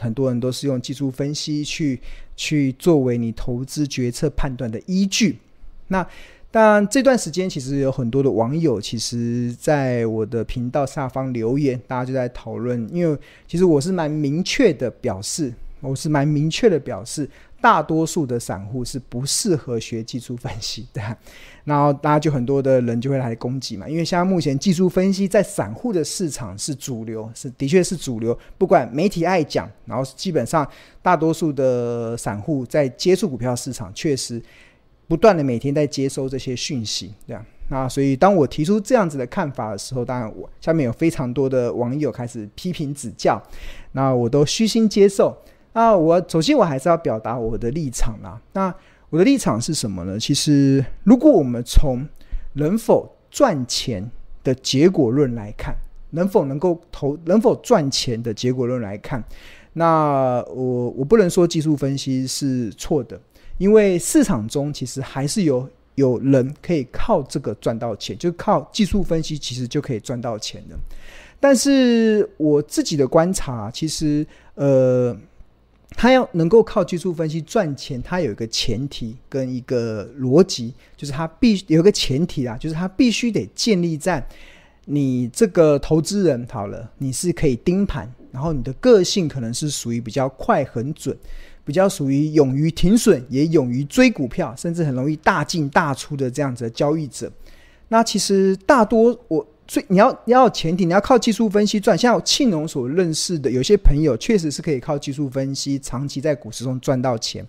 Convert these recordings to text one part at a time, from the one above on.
很多人都是用技术分析去去作为你投资决策判断的依据。那当这段时间其实有很多的网友，其实在我的频道下方留言，大家就在讨论。因为其实我是蛮明确的表示，我是蛮明确的表示。大多数的散户是不适合学技术分析的，然后大家就很多的人就会来攻击嘛，因为现在目前技术分析在散户的市场是主流，是的确是主流，不管媒体爱讲，然后基本上大多数的散户在接触股票市场，确实不断的每天在接收这些讯息，这样，那所以当我提出这样子的看法的时候，当然我下面有非常多的网友开始批评指教，那我都虚心接受。那我首先我还是要表达我的立场啦。那我的立场是什么呢？其实，如果我们从能否赚钱的结果论来看，能否能够投，能否赚钱的结果论来看，那我我不能说技术分析是错的，因为市场中其实还是有有人可以靠这个赚到钱，就靠技术分析其实就可以赚到钱的。但是我自己的观察，其实呃。他要能够靠技术分析赚钱，他有一个前提跟一个逻辑，就是他必有一个前提啊，就是他必须得建立在你这个投资人好了，你是可以盯盘，然后你的个性可能是属于比较快很准，比较属于勇于停损，也勇于追股票，甚至很容易大进大出的这样子的交易者。那其实大多我。所以你要你要前提，你要靠技术分析赚。像庆农所认识的有些朋友，确实是可以靠技术分析长期在股市中赚到钱。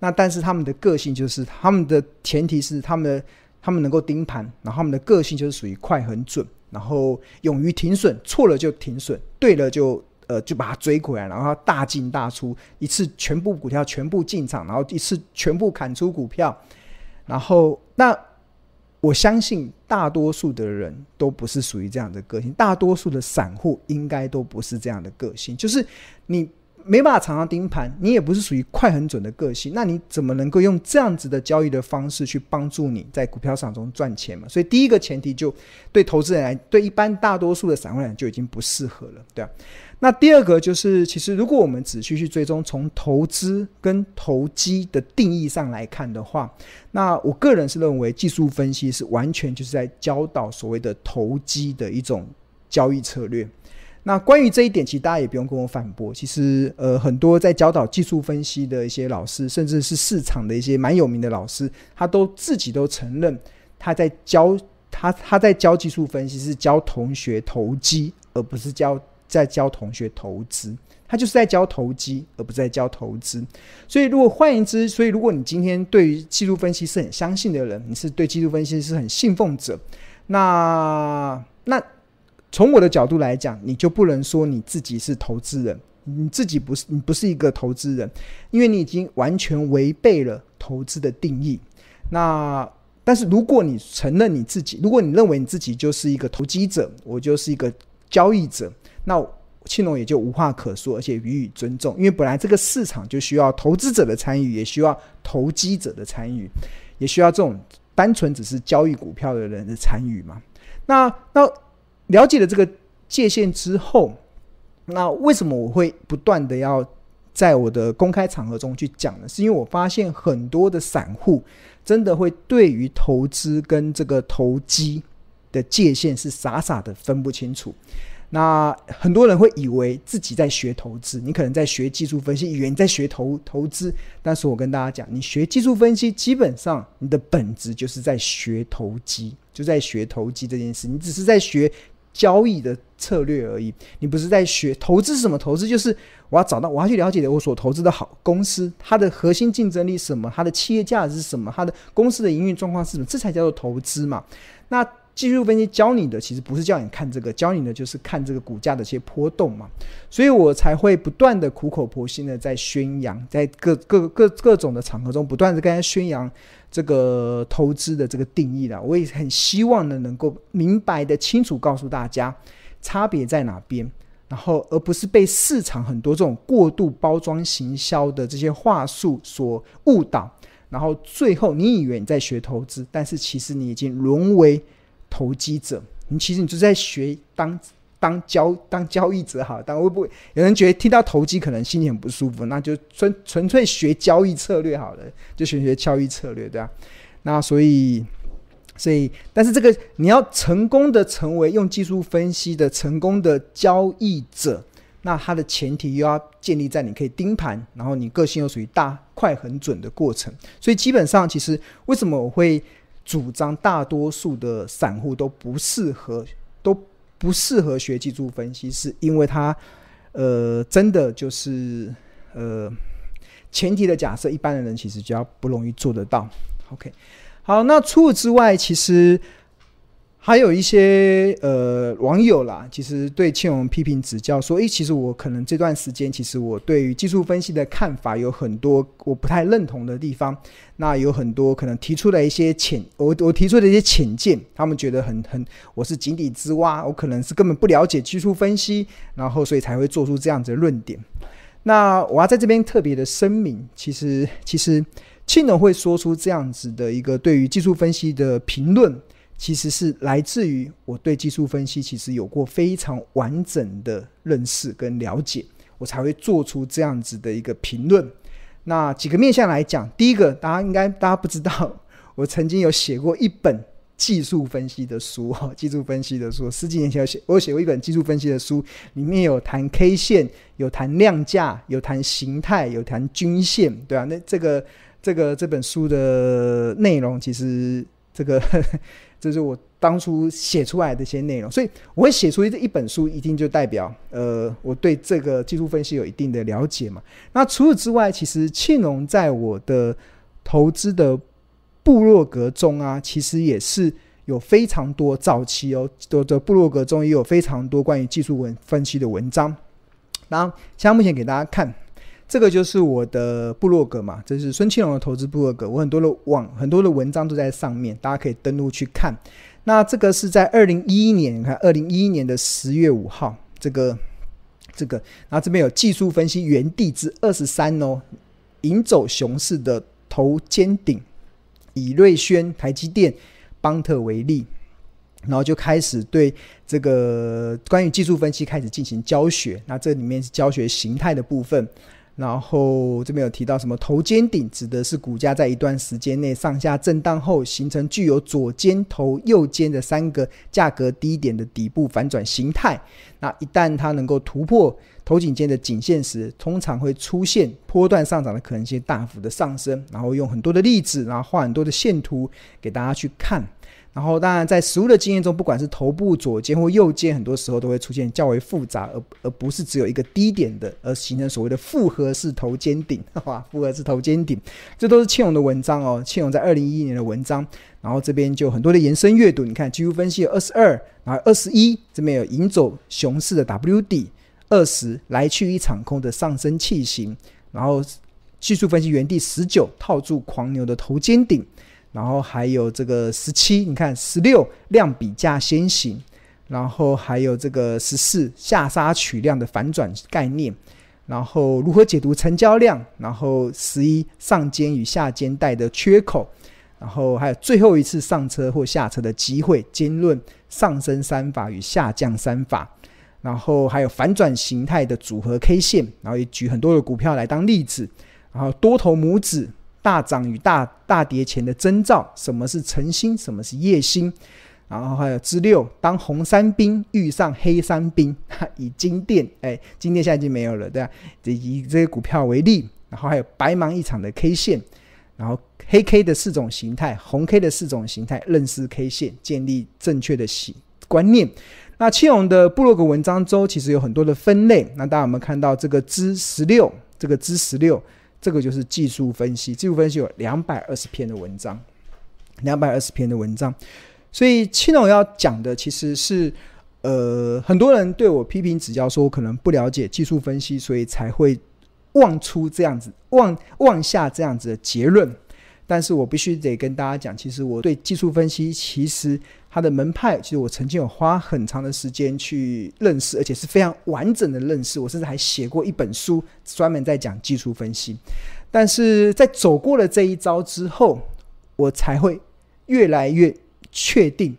那但是他们的个性就是，他们的前提是他们的他们能够盯盘，然后他们的个性就是属于快很准，然后勇于停损，错了就停损，对了就呃就把它追回来，然后大进大出，一次全部股票全部进场，然后一次全部砍出股票，然后那。我相信大多数的人都不是属于这样的个性，大多数的散户应该都不是这样的个性。就是你没办法常常盯盘，你也不是属于快很准的个性，那你怎么能够用这样子的交易的方式去帮助你在股票市场中赚钱嘛？所以第一个前提就对投资人来，对一般大多数的散户来讲就已经不适合了，对吧？那第二个就是，其实如果我们仔细去追踪从投资跟投机的定义上来看的话，那我个人是认为技术分析是完全就是在教导所谓的投机的一种交易策略。那关于这一点，其实大家也不用跟我反驳。其实，呃，很多在教导技术分析的一些老师，甚至是市场的一些蛮有名的老师，他都自己都承认他在教他他在教技术分析是教同学投机，而不是教。在教同学投资，他就是在教投机，而不是在教投资。所以，如果换言之，所以如果你今天对于技术分析是很相信的人，你是对技术分析是很信奉者，那那从我的角度来讲，你就不能说你自己是投资人，你自己不是，你不是一个投资人，因为你已经完全违背了投资的定义。那但是如果你承认你自己，如果你认为你自己就是一个投机者，我就是一个交易者。那庆农也就无话可说，而且予以尊重，因为本来这个市场就需要投资者的参与，也需要投机者的参与，也需要这种单纯只是交易股票的人的参与嘛。那那了解了这个界限之后，那为什么我会不断的要在我的公开场合中去讲呢？是因为我发现很多的散户真的会对于投资跟这个投机的界限是傻傻的分不清楚。那很多人会以为自己在学投资，你可能在学技术分析，以为你在学投投资。但是我跟大家讲，你学技术分析，基本上你的本质就是在学投机，就在学投机这件事。你只是在学交易的策略而已，你不是在学投资是什么？投资就是我要找到，我要去了解我所投资的好公司，它的核心竞争力是什么？它的企业价值是什么？它的公司的营运状况是什么？这才叫做投资嘛。那。技术分析教你的其实不是叫你看这个，教你的就是看这个股价的一些波动嘛，所以我才会不断的苦口婆心的在宣扬，在各各各各种的场合中不断的跟大家宣扬这个投资的这个定义啦。我也很希望呢能够明白的清楚告诉大家差别在哪边，然后而不是被市场很多这种过度包装行销的这些话术所误导，然后最后你以为你在学投资，但是其实你已经沦为。投机者，你其实你就在学当当交当交易者好，但会不会有人觉得听到投机可能心情很不舒服？那就纯纯粹学交易策略好了，就学学交易策略，对吧？那所以所以，但是这个你要成功的成为用技术分析的成功的交易者，那它的前提又要建立在你可以盯盘，然后你个性又属于大快很准的过程。所以基本上，其实为什么我会主张大多数的散户都不适合都。不适合学技术分析，是因为它，呃，真的就是，呃，前提的假设，一般的人其实比较不容易做得到。OK，好，那除此之外，其实。还有一些呃网友啦，其实对庆荣批评指教说，诶，其实我可能这段时间，其实我对于技术分析的看法有很多我不太认同的地方。那有很多可能提出了一些浅，我我提出的一些浅见，他们觉得很很，我是井底之蛙，我可能是根本不了解技术分析，然后所以才会做出这样子的论点。那我要在这边特别的声明，其实其实庆荣会说出这样子的一个对于技术分析的评论。其实是来自于我对技术分析其实有过非常完整的认识跟了解，我才会做出这样子的一个评论。那几个面向来讲，第一个，大家应该大家不知道，我曾经有写过一本技术分析的书哈，技术分析的书，十几年前有写，我有写过一本技术分析的书，里面有谈 K 线，有谈量价，有谈形态，有谈均线，对啊，那这个这个这本书的内容，其实这个。这是我当初写出来的一些内容，所以我会写出这一本书，一定就代表，呃，我对这个技术分析有一定的了解嘛。那除此之外，其实庆隆在我的投资的部落格中啊，其实也是有非常多早期哦，的的部落格中也有非常多关于技术文分析的文章。然后，现在目前给大家看。这个就是我的部落格嘛，这是孙庆龙的投资部落格，我很多的网很多的文章都在上面，大家可以登录去看。那这个是在二零一一年，你看二零一一年的十月五号，这个这个，然后这边有技术分析原地之二十三哦，引走熊市的头肩顶，以瑞轩、台积电、邦特为例，然后就开始对这个关于技术分析开始进行教学。那这里面是教学形态的部分。然后这边有提到什么头肩顶，指的是股价在一段时间内上下震荡后，形成具有左肩头、右肩的三个价格低点的底部反转形态。那一旦它能够突破头颈间的颈线时，通常会出现波段上涨的可能性大幅的上升。然后用很多的例子，然后画很多的线图给大家去看。然后，当然，在实物的经验中，不管是头部左肩或右肩，很多时候都会出现较为复杂，而而不是只有一个低点的，而形成所谓的复合式头肩顶。哇，复合式头肩顶，这都是庆荣的文章哦。庆荣在二零一一年的文章，然后这边就很多的延伸阅读。你看，技术分析有二十二，然后二十一这边有引走熊市的 W 底，二十来去一场空的上升器型，然后技术分析原地十九套住狂牛的头肩顶。然后还有这个十七，你看十六量比价先行，然后还有这个十四下杀取量的反转概念，然后如何解读成交量，然后十一上肩与下肩带的缺口，然后还有最后一次上车或下车的机会，兼论上升三法与下降三法，然后还有反转形态的组合 K 线，然后也举很多的股票来当例子，然后多头拇指。大涨与大大跌前的征兆，什么是晨星，什么是夜星，然后还有之六，当红三兵遇上黑三兵，以金电，哎，金电现在已经没有了，对吧？以这些股票为例，然后还有白忙一场的 K 线，然后黑 K 的四种形态，红 K 的四种形态，认识 K 线，建立正确的习观念。那庆荣的部落格文章中，其实有很多的分类，那大家有没有看到这个之十六，这个之十六？这个就是技术分析，技术分析有两百二十篇的文章，两百二十篇的文章。所以青龙要讲的其实是，呃，很多人对我批评指教，说我可能不了解技术分析，所以才会妄出这样子，妄妄下这样子的结论。但是我必须得跟大家讲，其实我对技术分析，其实它的门派，其实我曾经有花很长的时间去认识，而且是非常完整的认识。我甚至还写过一本书，专门在讲技术分析。但是在走过了这一遭之后，我才会越来越确定，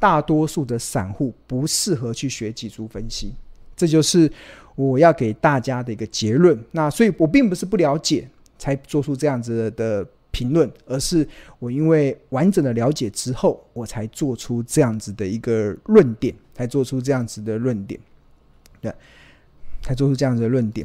大多数的散户不适合去学技术分析，这就是我要给大家的一个结论。那所以我并不是不了解才做出这样子的评论，而是我因为完整的了解之后，我才做出这样子的一个论点，才做出这样子的论点，对，才做出这样子的论点。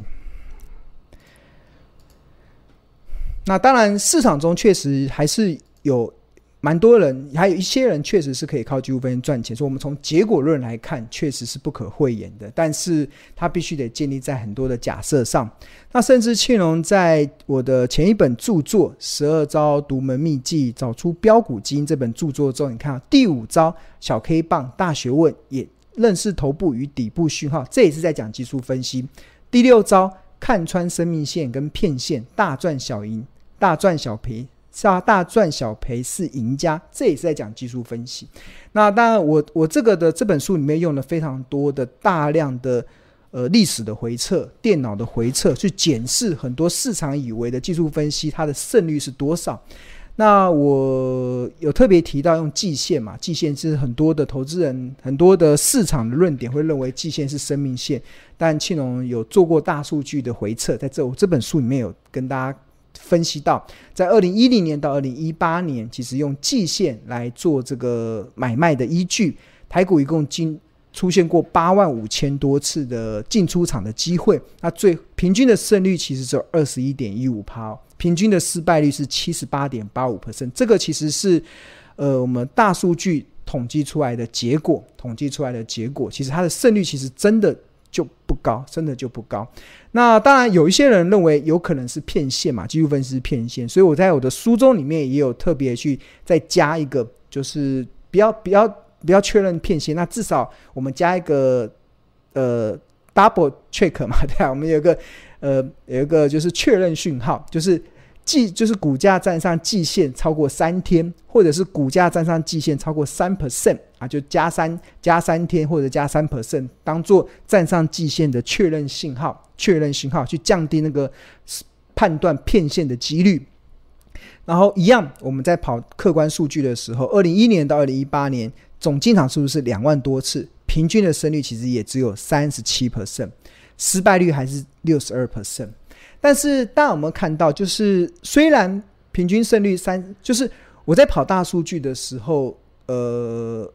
那当然，市场中确实还是有。蛮多人，还有一些人确实是可以靠技术分析赚钱。所以，我们从结果论来看，确实是不可讳言的。但是，它必须得建立在很多的假设上。那甚至庆隆在我的前一本著作《十二招独门秘技找出标股基因》这本著作中，你看啊第五招小 K 棒大学问，也认识头部与底部讯号，这也是在讲技术分析。第六招看穿生命线跟骗线，大赚小赢，大赚小赔。大大赚小赔是赢家，这也是在讲技术分析。那当然我，我这个的这本书里面用了非常多的大量的呃历史的回测、电脑的回测，去检视很多市场以为的技术分析它的胜率是多少。那我有特别提到用季线嘛？季线是很多的投资人、很多的市场的论点会认为季线是生命线，但庆隆有做过大数据的回测，在这这本书里面有跟大家。分析到，在二零一零年到二零一八年，其实用季线来做这个买卖的依据，台股一共经出现过八万五千多次的进出场的机会，那最平均的胜率其实只有二十一点一五趴，平均的失败率是七十八点八五 percent，这个其实是呃我们大数据统计出来的结果，统计出来的结果，其实它的胜率其实真的。高，真的就不高。那当然，有一些人认为有可能是骗线嘛，技术分析是骗线，所以我在我的书中里面也有特别去再加一个，就是不要不要不要确认骗线，那至少我们加一个呃 double check 嘛，对啊，我们有一个呃有一个就是确认讯号，就是。季就是股价站上季线超过三天，或者是股价站上季线超过三 percent 啊，就加三加三天或者加三 percent，当做站上季线的确认信号，确认信号去降低那个判断骗线的几率。然后一样，我们在跑客观数据的时候，二零一一年到二零一八年总进场数是两万多次，平均的胜率其实也只有三十七 percent，失败率还是六十二 percent。但是，当我们看到，就是虽然平均胜率三，就是我在跑大数据的时候，呃，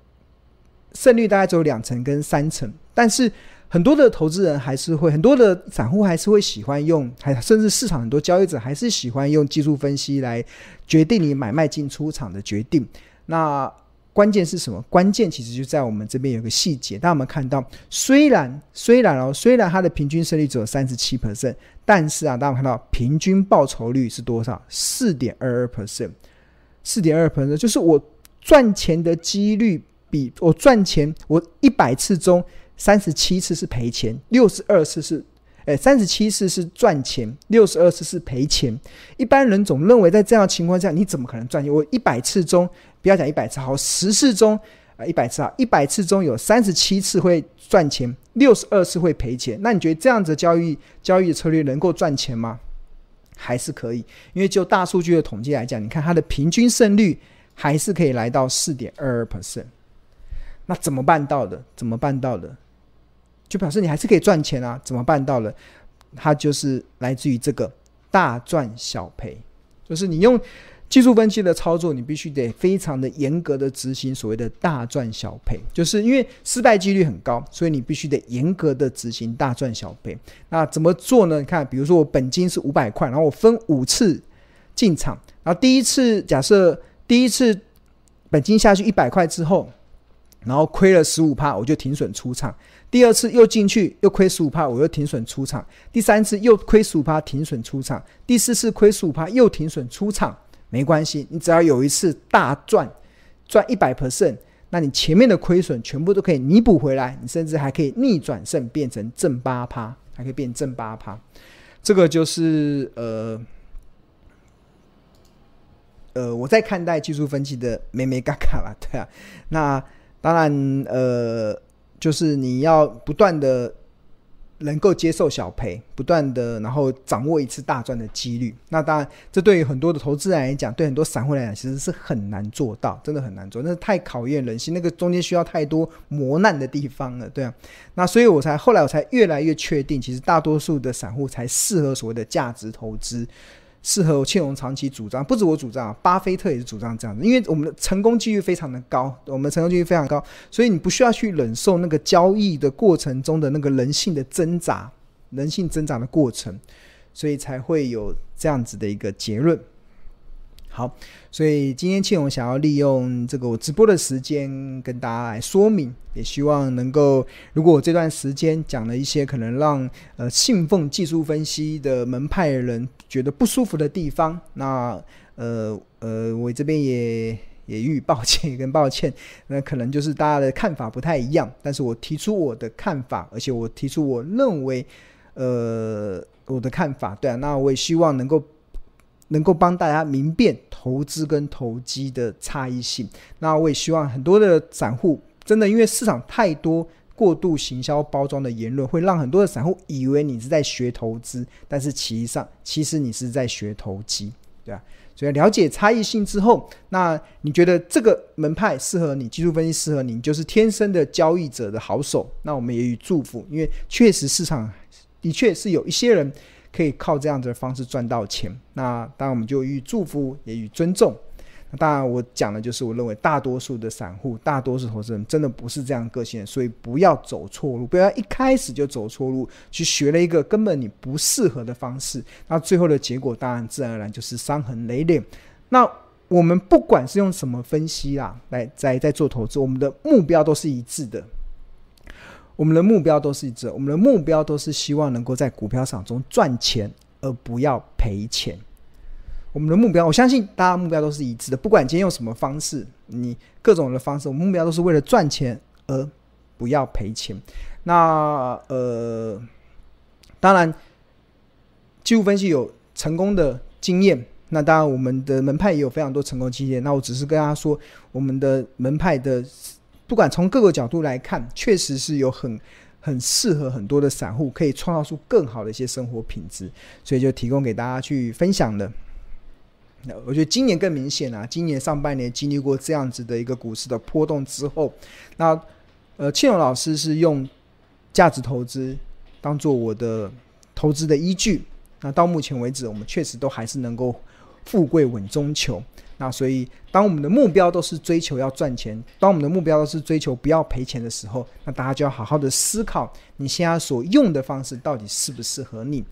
胜率大概只有两成跟三成，但是很多的投资人还是会，很多的散户还是会喜欢用，还甚至市场很多交易者还是喜欢用技术分析来决定你买卖进出场的决定。那关键是什么？关键其实就在我们这边有个细节。当我们看到，虽然虽然哦，虽然它的平均胜率只有三十七 percent，但是啊，当我们看到平均报酬率是多少？四点二二 percent，四点二二 percent，就是我赚钱的几率比我赚钱，我一百次中三十七次是赔钱，六十二次是。哎，三十七次是赚钱，六十二次是赔钱。一般人总认为，在这样情况下，你怎么可能赚钱？我一百次中，不要讲一百次，好，十次中啊，一百次啊，一百次中有三十七次会赚钱，六十二次会赔钱。那你觉得这样子的交易交易的策略能够赚钱吗？还是可以？因为就大数据的统计来讲，你看它的平均胜率还是可以来到四点二二 percent。那怎么办到的？怎么办到的？就表示你还是可以赚钱啊？怎么办到了？它就是来自于这个大赚小赔，就是你用技术分析的操作，你必须得非常的严格的执行所谓的大赚小赔，就是因为失败几率很高，所以你必须得严格的执行大赚小赔。那怎么做呢？你看，比如说我本金是五百块，然后我分五次进场，然后第一次假设第一次本金下去一百块之后，然后亏了十五趴，我就停损出场。第二次又进去，又亏十五趴，我又停损出场。第三次又亏十五趴，停损出场。第四次亏十五趴，又停损出场。没关系，你只要有一次大赚，赚一百 percent，那你前面的亏损全部都可以弥补回来，你甚至还可以逆转胜，变成正八趴，还可以变正八趴。这个就是呃呃，我在看待技术分析的美美嘎嘎了，对啊。那当然呃。就是你要不断的能够接受小赔，不断的，然后掌握一次大赚的几率。那当然，这对于很多的投资人来讲，对很多散户来讲，其实是很难做到，真的很难做，那是太考验人心，那个中间需要太多磨难的地方了，对啊。那所以我才后来我才越来越确定，其实大多数的散户才适合所谓的价值投资。适合庆隆长期主张，不止我主张啊，巴菲特也是主张这样子，因为我们的成功几率非常的高，我们成功几率非常高，所以你不需要去忍受那个交易的过程中的那个人性的挣扎，人性挣扎的过程，所以才会有这样子的一个结论。好，所以今天庆荣想要利用这个我直播的时间跟大家来说明，也希望能够，如果我这段时间讲了一些可能让呃信奉技术分析的门派人觉得不舒服的地方，那呃呃，我这边也也予以抱歉跟抱歉，那可能就是大家的看法不太一样，但是我提出我的看法，而且我提出我认为呃我的看法，对啊，那我也希望能够。能够帮大家明辨投资跟投机的差异性。那我也希望很多的散户真的，因为市场太多过度行销包装的言论，会让很多的散户以为你是在学投资，但是其实上其实你是在学投机，对吧？所以了解差异性之后，那你觉得这个门派适合你，技术分析适合你，你就是天生的交易者的好手。那我们也予祝福，因为确实市场的确是有一些人。可以靠这样子的方式赚到钱，那当然我们就予以祝福，也予尊重。那当然，我讲的就是我认为大多数的散户、大多数投资人真的不是这样个性，所以不要走错路，不要一开始就走错路，去学了一个根本你不适合的方式，那最后的结果当然自然而然就是伤痕累累。那我们不管是用什么分析啦，来在在做投资，我们的目标都是一致的。我们的目标都是一致，我们的目标都是希望能够在股票市场中赚钱，而不要赔钱。我们的目标，我相信大家目标都是一致的。不管今天用什么方式，你各种的方式，我们目标都是为了赚钱，而不要赔钱。那呃，当然，技术分析有成功的经验，那当然我们的门派也有非常多成功经验。那我只是跟大家说，我们的门派的。不管从各个角度来看，确实是有很很适合很多的散户，可以创造出更好的一些生活品质，所以就提供给大家去分享的。那我觉得今年更明显啊，今年上半年经历过这样子的一个股市的波动之后，那呃，庆隆老师是用价值投资当做我的投资的依据，那到目前为止，我们确实都还是能够富贵稳中求。那所以，当我们的目标都是追求要赚钱，当我们的目标都是追求不要赔钱的时候，那大家就要好好的思考，你现在所用的方式到底适不适合你。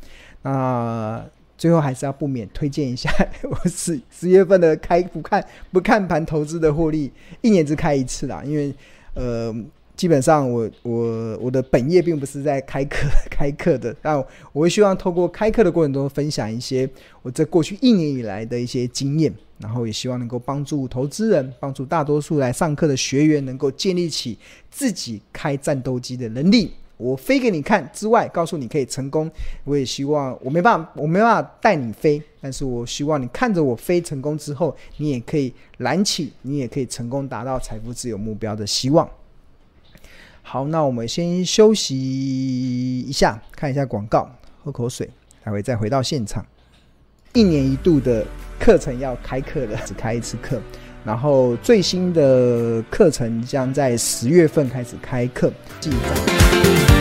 那最后还是要不免推荐一下，我十十月份的开不看不看盘投资的获利，一年只开一次啦，因为呃。基本上我，我我的本业并不是在开课开课的，但我会希望透过开课的过程中分享一些我在过去一年以来的一些经验，然后也希望能够帮助投资人，帮助大多数来上课的学员能够建立起自己开战斗机的能力。我飞给你看之外，告诉你可以成功。我也希望我没办法，我没办法带你飞，但是我希望你看着我飞成功之后，你也可以燃起，你也可以成功达到财富自由目标的希望。好，那我们先休息一下，看一下广告，喝口水，待会再回到现场。一年一度的课程要开课了，只开一次课，然后最新的课程将在十月份开始开课，记得。